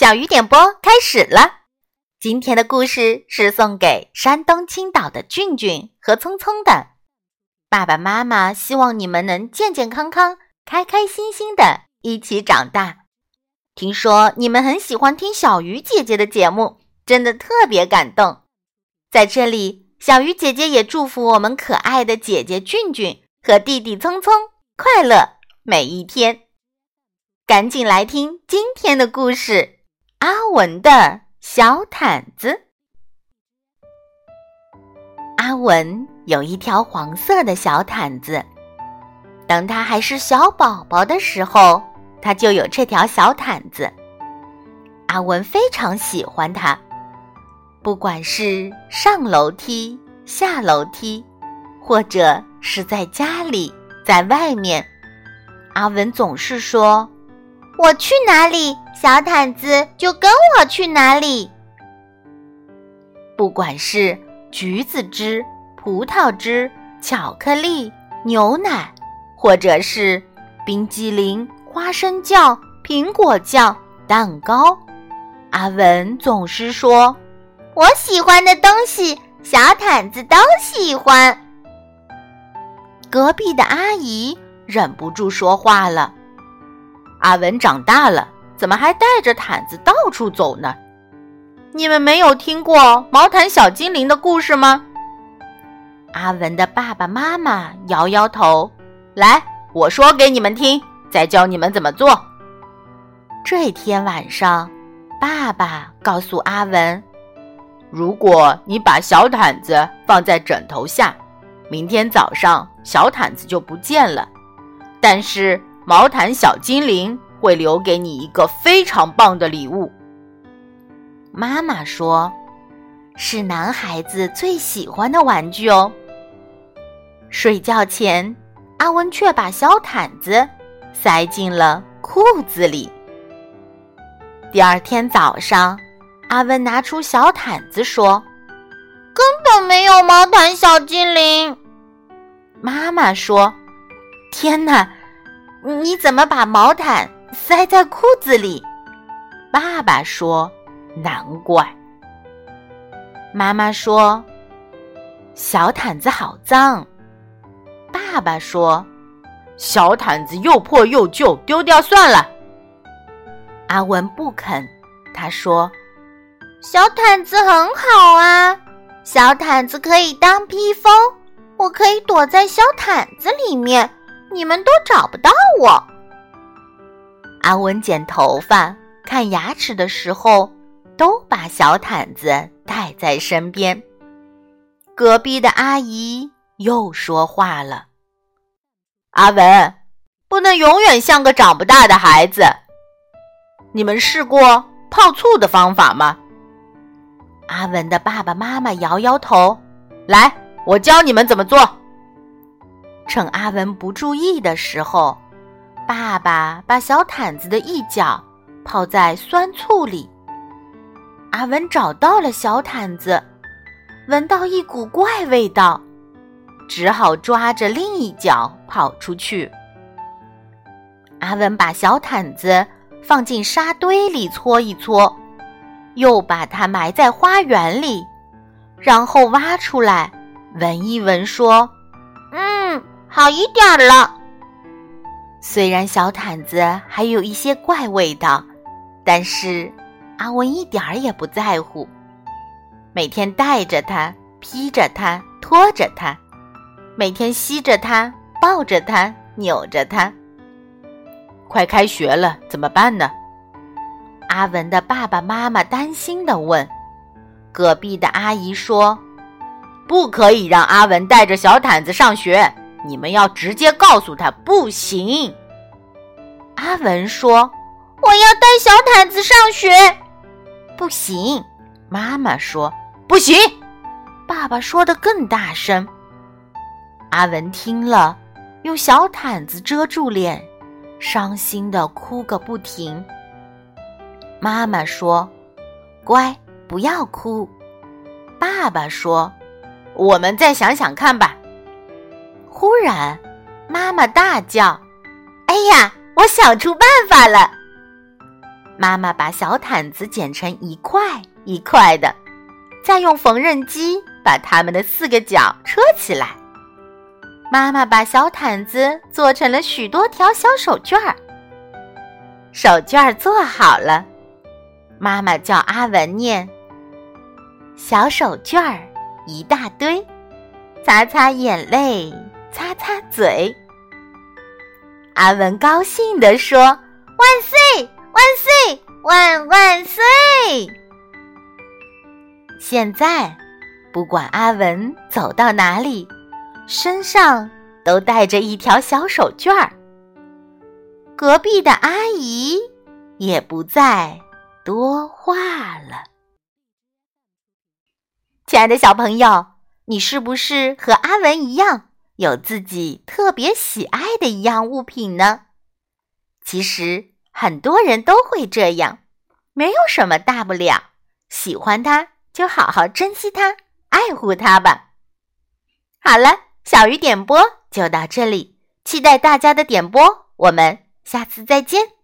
小雨点播开始了。今天的故事是送给山东青岛的俊俊和聪聪的。爸爸妈妈希望你们能健健康康、开开心心的一起长大。听说你们很喜欢听小鱼姐姐的节目，真的特别感动。在这里，小鱼姐姐也祝福我们可爱的姐姐俊俊和弟弟聪聪快乐每一天。赶紧来听今天的故事，《阿文的小毯子》。阿文有一条黄色的小毯子，等他还是小宝宝的时候，他就有这条小毯子。阿文非常喜欢它，不管是上楼梯、下楼梯，或者是在家里、在外面，阿文总是说。我去哪里，小毯子就跟我去哪里。不管是橘子汁、葡萄汁、巧克力、牛奶，或者是冰激凌、花生酱、苹果酱、蛋糕，阿文总是说：“我喜欢的东西，小毯子都喜欢。”隔壁的阿姨忍不住说话了。阿文长大了，怎么还带着毯子到处走呢？你们没有听过毛毯小精灵的故事吗？阿文的爸爸妈妈摇摇头，来，我说给你们听，再教你们怎么做。这天晚上，爸爸告诉阿文：“如果你把小毯子放在枕头下，明天早上小毯子就不见了。但是。”毛毯小精灵会留给你一个非常棒的礼物。妈妈说，是男孩子最喜欢的玩具哦。睡觉前，阿文却把小毯子塞进了裤子里。第二天早上，阿文拿出小毯子说：“根本没有毛毯小精灵。”妈妈说：“天哪！”你怎么把毛毯塞在裤子里？爸爸说：“难怪。”妈妈说：“小毯子好脏。”爸爸说：“小毯子又破又旧，丢掉算了。”阿文不肯，他说：“小毯子很好啊，小毯子可以当披风，我可以躲在小毯子里面。”你们都找不到我。阿文剪头发、看牙齿的时候，都把小毯子带在身边。隔壁的阿姨又说话了：“阿文，不能永远像个长不大的孩子。你们试过泡醋的方法吗？”阿文的爸爸妈妈摇摇头：“来，我教你们怎么做。”趁阿文不注意的时候，爸爸把小毯子的一角泡在酸醋里。阿文找到了小毯子，闻到一股怪味道，只好抓着另一角跑出去。阿文把小毯子放进沙堆里搓一搓，又把它埋在花园里，然后挖出来闻一闻，说：“嗯。”好一点了。虽然小毯子还有一些怪味道，但是阿文一点儿也不在乎。每天带着它，披着它，拖着它，每天吸着它，抱着它，扭着它。快开学了，怎么办呢？阿文的爸爸妈妈担心的问。隔壁的阿姨说：“不可以让阿文带着小毯子上学。”你们要直接告诉他不行。阿文说：“我要带小毯子上学。”不行，妈妈说：“不行。”爸爸说的更大声。阿文听了，用小毯子遮住脸，伤心的哭个不停。妈妈说：“乖，不要哭。”爸爸说：“我们再想想看吧。”忽然，妈妈大叫：“哎呀，我想出办法了！”妈妈把小毯子剪成一块一块的，再用缝纫机把它们的四个角车起来。妈妈把小毯子做成了许多条小手绢儿。手绢做好了，妈妈叫阿文念：“小手绢儿一大堆，擦擦眼泪，擦擦嘴。”阿文高兴地说：“万岁！万岁！万万岁！”现在，不管阿文走到哪里，身上都带着一条小手绢儿。隔壁的阿姨也不再多话了。亲爱的小朋友，你是不是和阿文一样？有自己特别喜爱的一样物品呢？其实很多人都会这样，没有什么大不了。喜欢它，就好好珍惜它，爱护它吧。好了，小鱼点播就到这里，期待大家的点播，我们下次再见。